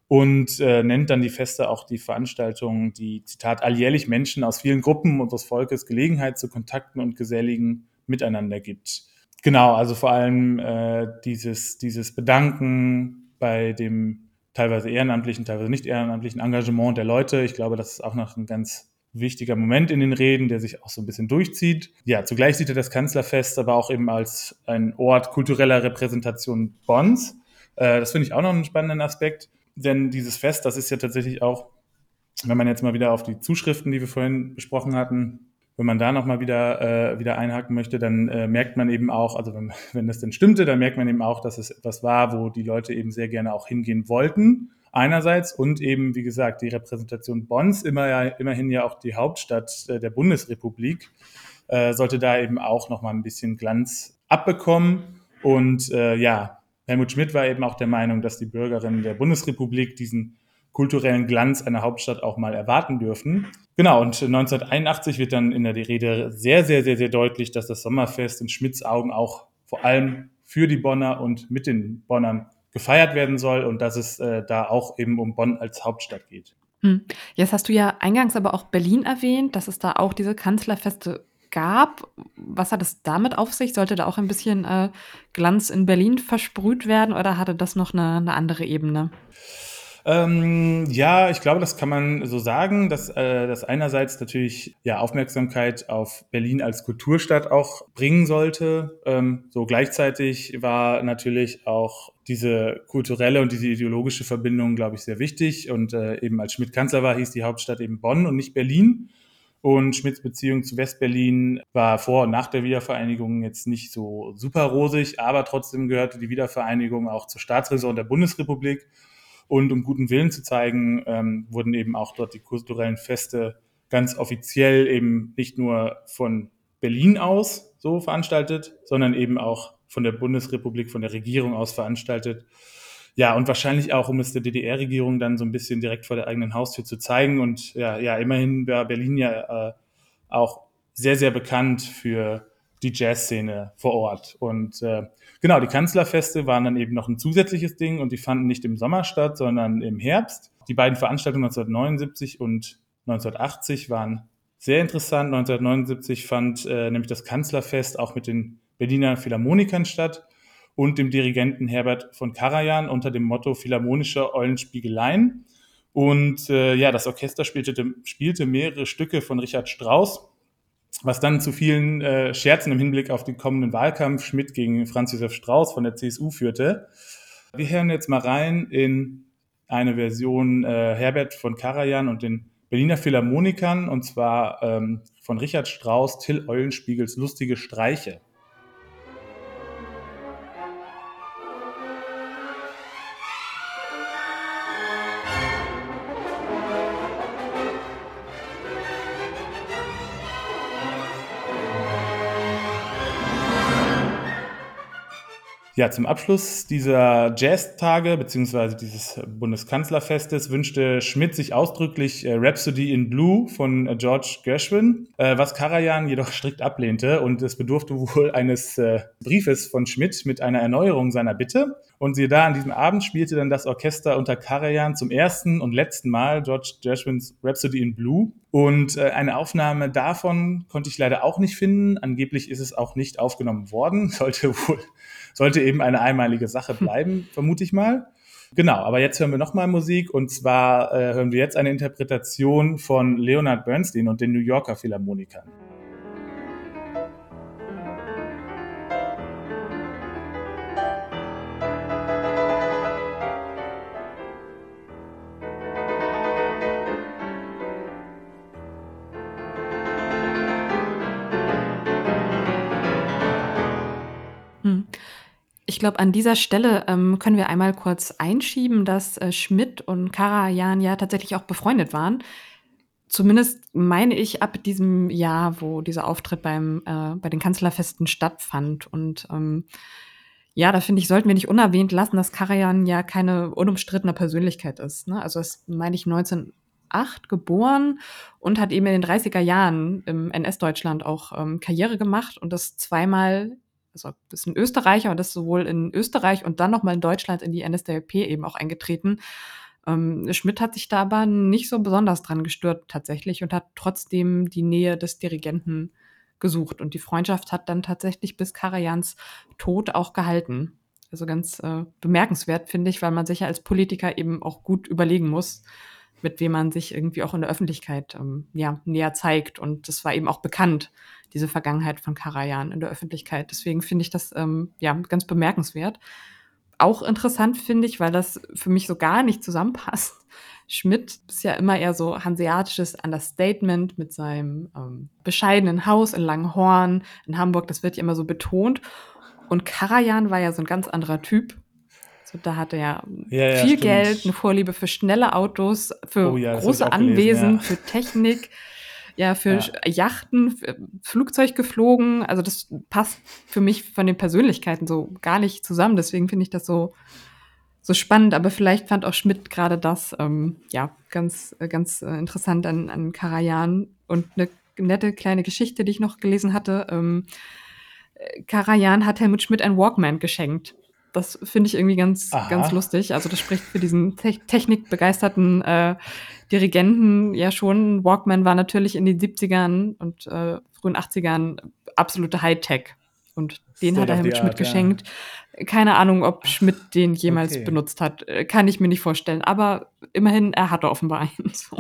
und äh, nennt dann die Feste auch die Veranstaltungen, die, Zitat, alljährlich Menschen aus vielen Gruppen unseres Volkes Gelegenheit zu Kontakten und geselligen Miteinander gibt. Genau, also vor allem äh, dieses, dieses Bedanken bei dem teilweise ehrenamtlichen, teilweise nicht ehrenamtlichen Engagement der Leute. Ich glaube, das ist auch noch ein ganz wichtiger Moment in den Reden, der sich auch so ein bisschen durchzieht. Ja, zugleich sieht er das Kanzlerfest aber auch eben als ein Ort kultureller Repräsentation Bonns. Äh, das finde ich auch noch einen spannenden Aspekt, denn dieses Fest, das ist ja tatsächlich auch, wenn man jetzt mal wieder auf die Zuschriften, die wir vorhin besprochen hatten, wenn man da nochmal wieder, äh, wieder einhaken möchte, dann äh, merkt man eben auch, also wenn, wenn das denn stimmte, dann merkt man eben auch, dass es etwas war, wo die Leute eben sehr gerne auch hingehen wollten. Einerseits und eben, wie gesagt, die Repräsentation Bonns, immer ja, immerhin ja auch die Hauptstadt äh, der Bundesrepublik, äh, sollte da eben auch nochmal ein bisschen Glanz abbekommen. Und äh, ja, Helmut Schmidt war eben auch der Meinung, dass die Bürgerinnen der Bundesrepublik diesen kulturellen Glanz einer Hauptstadt auch mal erwarten dürfen. Genau, und 1981 wird dann in der Rede sehr, sehr, sehr, sehr deutlich, dass das Sommerfest in Schmidts Augen auch vor allem für die Bonner und mit den Bonnern gefeiert werden soll und dass es äh, da auch eben um Bonn als Hauptstadt geht. Hm. Jetzt hast du ja eingangs aber auch Berlin erwähnt, dass es da auch diese Kanzlerfeste gab. Was hat es damit auf sich? Sollte da auch ein bisschen äh, Glanz in Berlin versprüht werden oder hatte das noch eine, eine andere Ebene? Ähm, ja, ich glaube, das kann man so sagen, dass äh, das einerseits natürlich ja Aufmerksamkeit auf Berlin als Kulturstadt auch bringen sollte. Ähm, so gleichzeitig war natürlich auch diese kulturelle und diese ideologische Verbindung, glaube ich, sehr wichtig. Und äh, eben als Schmidt Kanzler war, hieß die Hauptstadt eben Bonn und nicht Berlin. Und Schmidts Beziehung zu Westberlin war vor und nach der Wiedervereinigung jetzt nicht so super rosig, aber trotzdem gehörte die Wiedervereinigung auch zur Staatsräson der Bundesrepublik. Und um guten Willen zu zeigen, ähm, wurden eben auch dort die kulturellen Feste ganz offiziell eben nicht nur von Berlin aus so veranstaltet, sondern eben auch von der Bundesrepublik, von der Regierung aus veranstaltet. Ja, und wahrscheinlich auch, um es der DDR-Regierung dann so ein bisschen direkt vor der eigenen Haustür zu zeigen. Und ja, ja immerhin war Berlin ja äh, auch sehr, sehr bekannt für die Jazzszene vor Ort. Und äh, genau, die Kanzlerfeste waren dann eben noch ein zusätzliches Ding und die fanden nicht im Sommer statt, sondern im Herbst. Die beiden Veranstaltungen 1979 und 1980 waren sehr interessant. 1979 fand äh, nämlich das Kanzlerfest auch mit den Berliner Philharmonikern statt und dem Dirigenten Herbert von Karajan unter dem Motto Philharmonische Eulenspiegeleien. Und äh, ja, das Orchester spielte, spielte mehrere Stücke von Richard Strauss, was dann zu vielen äh, Scherzen im Hinblick auf den kommenden Wahlkampf Schmidt gegen Franz Josef Strauß von der CSU führte. Wir hören jetzt mal rein in eine Version äh, Herbert von Karajan und den Berliner Philharmonikern, und zwar ähm, von Richard Strauss, Till Eulenspiegels Lustige Streiche. Ja, zum Abschluss dieser Jazz-Tage beziehungsweise dieses Bundeskanzlerfestes wünschte Schmidt sich ausdrücklich äh, Rhapsody in Blue von äh, George Gershwin, äh, was Karajan jedoch strikt ablehnte und es bedurfte wohl eines äh, Briefes von Schmidt mit einer Erneuerung seiner Bitte. Und siehe da, an diesem Abend spielte dann das Orchester unter Karajan zum ersten und letzten Mal George Gershwins Rhapsody in Blue. Und äh, eine Aufnahme davon konnte ich leider auch nicht finden. Angeblich ist es auch nicht aufgenommen worden. Sollte wohl, sollte eben eine einmalige Sache bleiben, vermute ich mal. Genau, aber jetzt hören wir nochmal Musik und zwar äh, hören wir jetzt eine Interpretation von Leonard Bernstein und den New Yorker Philharmonikern. Ich glaube, an dieser Stelle ähm, können wir einmal kurz einschieben, dass äh, Schmidt und Karajan ja tatsächlich auch befreundet waren. Zumindest meine ich ab diesem Jahr, wo dieser Auftritt beim, äh, bei den Kanzlerfesten stattfand. Und ähm, ja, da finde ich, sollten wir nicht unerwähnt lassen, dass Karajan ja keine unumstrittene Persönlichkeit ist. Ne? Also das meine ich 1908 geboren und hat eben in den 30er Jahren im NS-Deutschland auch ähm, Karriere gemacht und das zweimal also das ist ein Österreicher und das sowohl in Österreich und dann nochmal in Deutschland in die NSDAP eben auch eingetreten. Ähm, Schmidt hat sich da aber nicht so besonders dran gestört tatsächlich und hat trotzdem die Nähe des Dirigenten gesucht. Und die Freundschaft hat dann tatsächlich bis Karajans Tod auch gehalten. Also ganz äh, bemerkenswert, finde ich, weil man sich ja als Politiker eben auch gut überlegen muss, mit wem man sich irgendwie auch in der Öffentlichkeit ähm, ja, näher zeigt. Und das war eben auch bekannt, diese Vergangenheit von Karajan in der Öffentlichkeit. Deswegen finde ich das ähm, ja ganz bemerkenswert. Auch interessant finde ich, weil das für mich so gar nicht zusammenpasst. Schmidt ist ja immer eher so hanseatisches Understatement mit seinem ähm, bescheidenen Haus in Langhorn in Hamburg. Das wird ja immer so betont. Und Karajan war ja so ein ganz anderer Typ so, da hatte er ja, ja, viel stimmt. Geld, eine Vorliebe für schnelle Autos, für oh, ja, große Anwesen, gelesen, für Technik, ja, für Yachten, für Flugzeug geflogen. Also das passt für mich von den Persönlichkeiten so gar nicht zusammen. Deswegen finde ich das so, so spannend. Aber vielleicht fand auch Schmidt gerade das ähm, ja ganz, ganz äh, interessant an, an Karajan. Und eine nette kleine Geschichte, die ich noch gelesen hatte. Ähm, äh, Karajan hat Helmut Schmidt ein Walkman geschenkt. Das finde ich irgendwie ganz, Aha. ganz lustig. Also das spricht für diesen te technikbegeisterten äh, Dirigenten ja schon. Walkman war natürlich in den 70ern und äh, frühen 80ern absolute Hightech. Und den State hat er Helmut Schmidt geschenkt. Ja. Keine Ahnung, ob Schmidt den jemals okay. benutzt hat. Äh, kann ich mir nicht vorstellen. Aber immerhin, er hatte offenbar einen. So.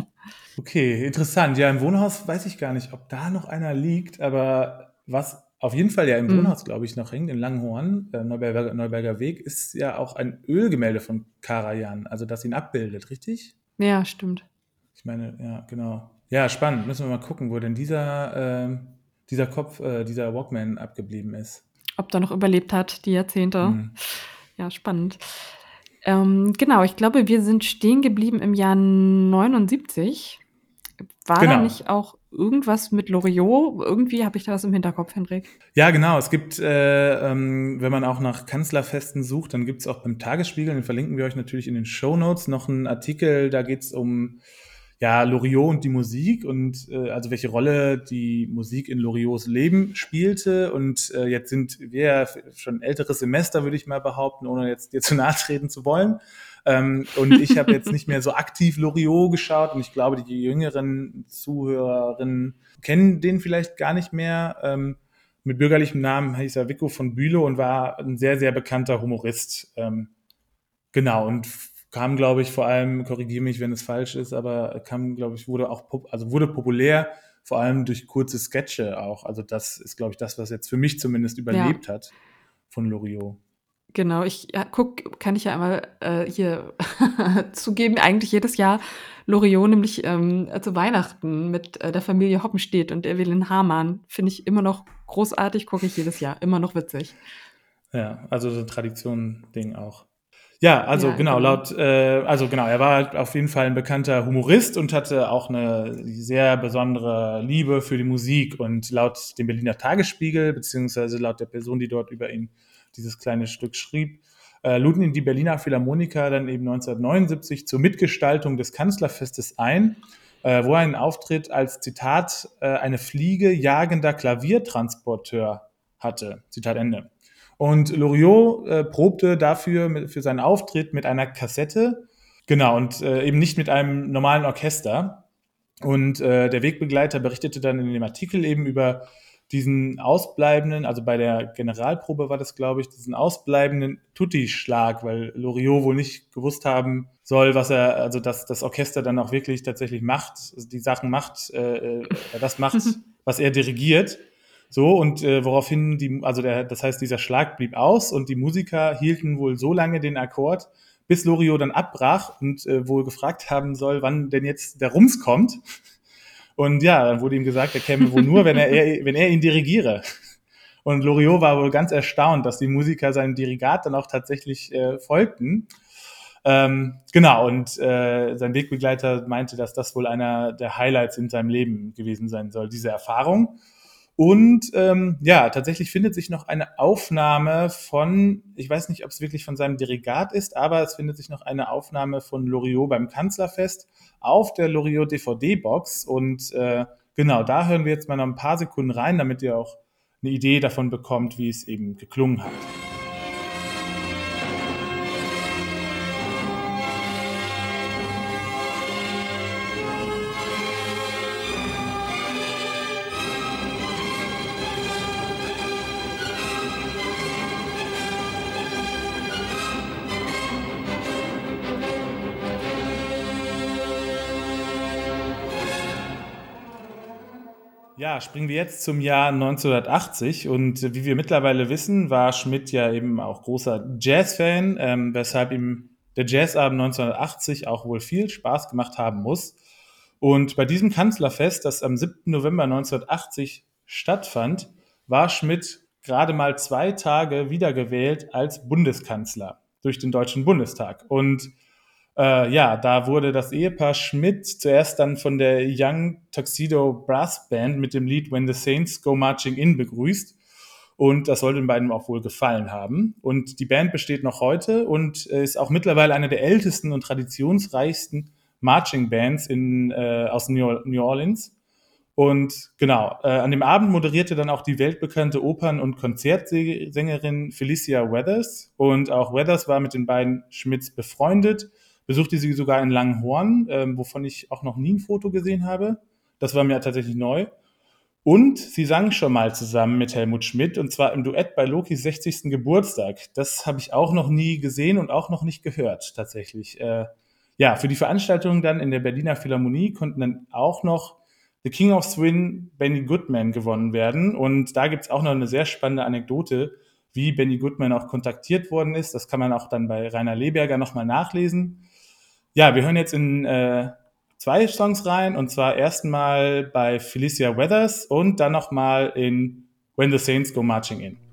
Okay, interessant. Ja, im Wohnhaus weiß ich gar nicht, ob da noch einer liegt. Aber was auf jeden Fall ja im mhm. Wohnhaus, glaube ich, noch hängt, in Langhorn, äh, Neuberger, Neuberger Weg, ist ja auch ein Ölgemälde von Karajan, also das ihn abbildet, richtig? Ja, stimmt. Ich meine, ja, genau. Ja, spannend. Müssen wir mal gucken, wo denn dieser, äh, dieser Kopf, äh, dieser Walkman abgeblieben ist. Ob der noch überlebt hat, die Jahrzehnte. Mhm. Ja, spannend. Ähm, genau, ich glaube, wir sind stehen geblieben im Jahr 79. War genau. da nicht auch irgendwas mit Loriot? Irgendwie habe ich da was im Hinterkopf, Hendrik. Ja, genau. Es gibt, äh, ähm, wenn man auch nach Kanzlerfesten sucht, dann gibt es auch beim Tagesspiegel, den verlinken wir euch natürlich in den Show Notes, noch einen Artikel, da geht es um ja, Loriot und die Musik und äh, also welche Rolle die Musik in Loriots Leben spielte. Und äh, jetzt sind wir schon älteres Semester, würde ich mal behaupten, ohne jetzt dir zu nahe treten zu wollen. Ähm, und ich habe jetzt nicht mehr so aktiv Loriot geschaut und ich glaube, die jüngeren Zuhörerinnen kennen den vielleicht gar nicht mehr. Ähm, mit bürgerlichem Namen hieß er Vico von Bülow und war ein sehr, sehr bekannter Humorist. Ähm, genau, und kam, glaube ich, vor allem, korrigiere mich, wenn es falsch ist, aber kam, glaube ich, wurde auch, also wurde populär, vor allem durch kurze Sketche auch. Also das ist, glaube ich, das, was jetzt für mich zumindest überlebt ja. hat von Loriot. Genau, ich ja, guck, kann ich ja einmal äh, hier zugeben, eigentlich jedes Jahr Loriot, nämlich ähm, zu Weihnachten mit äh, der Familie Hoppenstedt und Evelyn Hamann. Finde ich immer noch großartig, gucke ich jedes Jahr, immer noch witzig. Ja, also so ein Tradition-Ding auch. Ja, also ja, genau, genau, laut, äh, also genau, er war halt auf jeden Fall ein bekannter Humorist und hatte auch eine sehr besondere Liebe für die Musik. Und laut dem Berliner Tagesspiegel, beziehungsweise laut der Person, die dort über ihn dieses kleine Stück schrieb, äh, luden ihn die Berliner Philharmoniker dann eben 1979 zur Mitgestaltung des Kanzlerfestes ein, äh, wo er einen Auftritt als Zitat äh, eine Fliege jagender Klaviertransporteur hatte. Zitat Ende. Und Loriot äh, probte dafür mit, für seinen Auftritt mit einer Kassette, genau, und äh, eben nicht mit einem normalen Orchester. Und äh, der Wegbegleiter berichtete dann in dem Artikel eben über diesen ausbleibenden, also bei der Generalprobe war das, glaube ich, diesen ausbleibenden Tutti-Schlag, weil Loriot wohl nicht gewusst haben soll, was er, also dass das Orchester dann auch wirklich tatsächlich macht, also die Sachen macht, äh, äh das macht, was er dirigiert. So, und äh, woraufhin die, also der, das heißt, dieser Schlag blieb aus und die Musiker hielten wohl so lange den Akkord, bis Loriot dann abbrach und äh, wohl gefragt haben soll, wann denn jetzt der Rums kommt. Und ja, dann wurde ihm gesagt, er käme wohl nur, wenn er, er, wenn er ihn dirigiere. Und Loriot war wohl ganz erstaunt, dass die Musiker seinem Dirigat dann auch tatsächlich äh, folgten. Ähm, genau, und äh, sein Wegbegleiter meinte, dass das wohl einer der Highlights in seinem Leben gewesen sein soll, diese Erfahrung. Und ähm, ja, tatsächlich findet sich noch eine Aufnahme von, ich weiß nicht, ob es wirklich von seinem Dirigat ist, aber es findet sich noch eine Aufnahme von Loriot beim Kanzlerfest auf der Loriot DVD-Box. Und äh, genau, da hören wir jetzt mal noch ein paar Sekunden rein, damit ihr auch eine Idee davon bekommt, wie es eben geklungen hat. Ja, springen wir jetzt zum Jahr 1980 und wie wir mittlerweile wissen, war Schmidt ja eben auch großer Jazz-Fan, ähm, weshalb ihm der Jazzabend 1980 auch wohl viel Spaß gemacht haben muss. Und bei diesem Kanzlerfest, das am 7. November 1980 stattfand, war Schmidt gerade mal zwei Tage wiedergewählt als Bundeskanzler durch den Deutschen Bundestag. Und äh, ja, da wurde das Ehepaar Schmidt zuerst dann von der Young Tuxedo Brass Band mit dem Lied When the Saints Go Marching In begrüßt. Und das soll den beiden auch wohl gefallen haben. Und die Band besteht noch heute und ist auch mittlerweile eine der ältesten und traditionsreichsten Marching Bands in, äh, aus New Orleans. Und genau, äh, an dem Abend moderierte dann auch die weltbekannte Opern- und Konzertsängerin Felicia Weathers. Und auch Weathers war mit den beiden Schmidts befreundet besuchte sie sogar in Langhorn, ähm, wovon ich auch noch nie ein Foto gesehen habe. Das war mir tatsächlich neu. Und sie sang schon mal zusammen mit Helmut Schmidt und zwar im Duett bei Lokis 60. Geburtstag. Das habe ich auch noch nie gesehen und auch noch nicht gehört, tatsächlich. Äh, ja, für die Veranstaltung dann in der Berliner Philharmonie konnten dann auch noch The King of Swing, Benny Goodman gewonnen werden. Und da gibt es auch noch eine sehr spannende Anekdote, wie Benny Goodman auch kontaktiert worden ist. Das kann man auch dann bei Rainer Leberger nochmal nachlesen. Ja, wir hören jetzt in äh, zwei Songs rein und zwar erstmal bei Felicia Weathers und dann nochmal in When the Saints Go Marching In.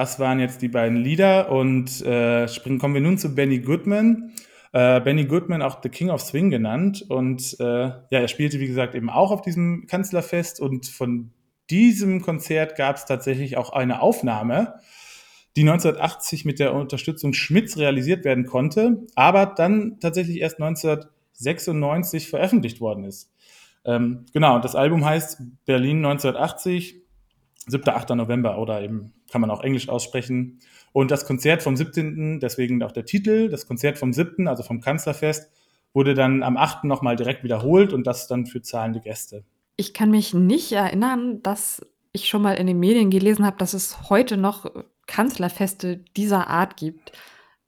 Das waren jetzt die beiden Lieder und äh, springen, kommen wir nun zu Benny Goodman. Äh, Benny Goodman, auch The King of Swing genannt. Und äh, ja, er spielte, wie gesagt, eben auch auf diesem Kanzlerfest. Und von diesem Konzert gab es tatsächlich auch eine Aufnahme, die 1980 mit der Unterstützung Schmidts realisiert werden konnte, aber dann tatsächlich erst 1996 veröffentlicht worden ist. Ähm, genau, das Album heißt Berlin 1980 7. 8. November oder eben kann man auch Englisch aussprechen. Und das Konzert vom 17., deswegen auch der Titel, das Konzert vom 7., also vom Kanzlerfest, wurde dann am 8. nochmal direkt wiederholt und das dann für zahlende Gäste. Ich kann mich nicht erinnern, dass ich schon mal in den Medien gelesen habe, dass es heute noch Kanzlerfeste dieser Art gibt.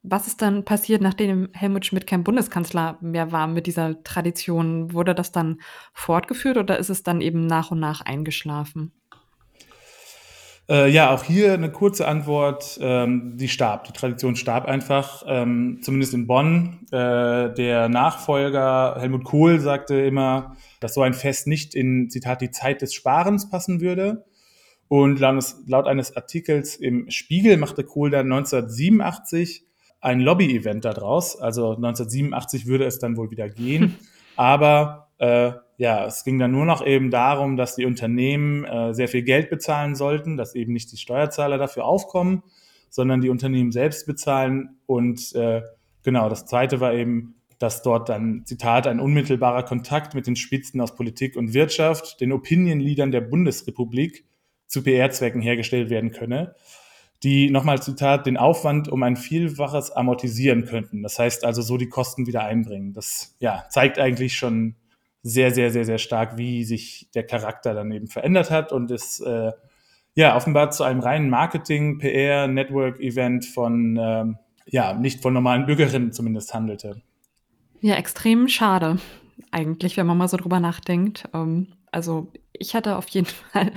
Was ist dann passiert, nachdem Helmut Schmidt kein Bundeskanzler mehr war mit dieser Tradition? Wurde das dann fortgeführt oder ist es dann eben nach und nach eingeschlafen? Äh, ja, auch hier eine kurze Antwort. Ähm, die starb, die Tradition starb einfach, ähm, zumindest in Bonn. Äh, der Nachfolger Helmut Kohl sagte immer, dass so ein Fest nicht in, Zitat, die Zeit des Sparens passen würde. Und laut, laut eines Artikels im Spiegel machte Kohl dann 1987 ein Lobby-Event daraus. Also 1987 würde es dann wohl wieder gehen. Aber äh, ja, es ging dann nur noch eben darum, dass die Unternehmen äh, sehr viel Geld bezahlen sollten, dass eben nicht die Steuerzahler dafür aufkommen, sondern die Unternehmen selbst bezahlen. Und äh, genau, das Zweite war eben, dass dort dann, Zitat, ein unmittelbarer Kontakt mit den Spitzen aus Politik und Wirtschaft, den Opinion-Leadern der Bundesrepublik zu PR-Zwecken hergestellt werden könne, die, nochmal Zitat, den Aufwand um ein Vielfaches amortisieren könnten. Das heißt also so die Kosten wieder einbringen. Das ja, zeigt eigentlich schon sehr, sehr, sehr, sehr stark, wie sich der Charakter dann eben verändert hat und es äh, ja offenbar zu einem reinen Marketing, PR, Network-Event von ähm, ja nicht von normalen Bürgerinnen zumindest handelte. Ja, extrem schade eigentlich, wenn man mal so drüber nachdenkt. Ähm, also ich hatte auf jeden Fall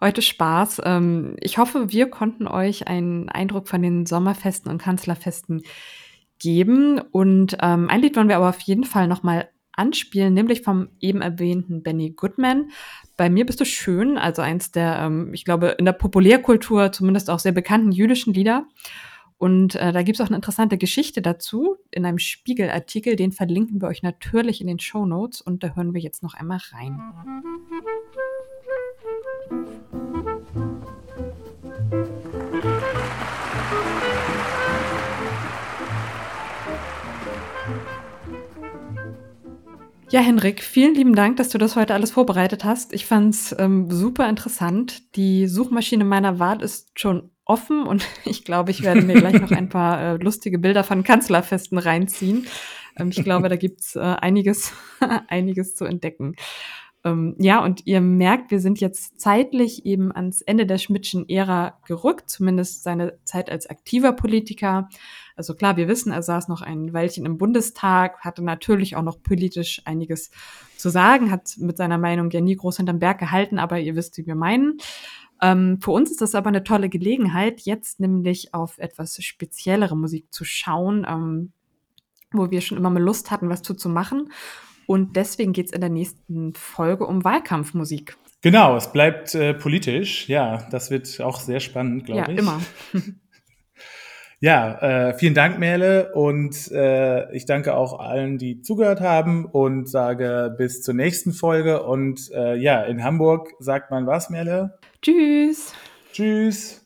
heute Spaß. Ähm, ich hoffe, wir konnten euch einen Eindruck von den Sommerfesten und Kanzlerfesten geben. Und ähm, ein Lied wollen wir aber auf jeden Fall nochmal anspielen, nämlich vom eben erwähnten Benny Goodman. Bei mir bist du schön, also eins der, ähm, ich glaube, in der Populärkultur zumindest auch sehr bekannten jüdischen Lieder. Und äh, da gibt es auch eine interessante Geschichte dazu in einem Spiegelartikel, den verlinken wir euch natürlich in den Show Notes und da hören wir jetzt noch einmal rein. Ja, Henrik, vielen lieben Dank, dass du das heute alles vorbereitet hast. Ich fand's ähm, super interessant. Die Suchmaschine meiner Wahl ist schon offen und ich glaube, ich werde mir gleich noch ein paar äh, lustige Bilder von Kanzlerfesten reinziehen. Ähm, ich glaube, da gibt's äh, einiges, einiges zu entdecken. Ähm, ja, und ihr merkt, wir sind jetzt zeitlich eben ans Ende der Schmidtschen Ära gerückt, zumindest seine Zeit als aktiver Politiker. Also klar, wir wissen, er saß noch ein Weilchen im Bundestag, hatte natürlich auch noch politisch einiges zu sagen, hat mit seiner Meinung ja nie groß hinterm Berg gehalten, aber ihr wisst, wie wir meinen. Ähm, für uns ist das aber eine tolle Gelegenheit, jetzt nämlich auf etwas speziellere Musik zu schauen, ähm, wo wir schon immer mal Lust hatten, was zu, zu machen. Und deswegen geht es in der nächsten Folge um Wahlkampfmusik. Genau, es bleibt äh, politisch. Ja, das wird auch sehr spannend, glaube ja, ich. Ja, immer. Ja, äh, vielen Dank, Merle. Und äh, ich danke auch allen, die zugehört haben und sage bis zur nächsten Folge. Und äh, ja, in Hamburg sagt man was, Merle? Tschüss. Tschüss.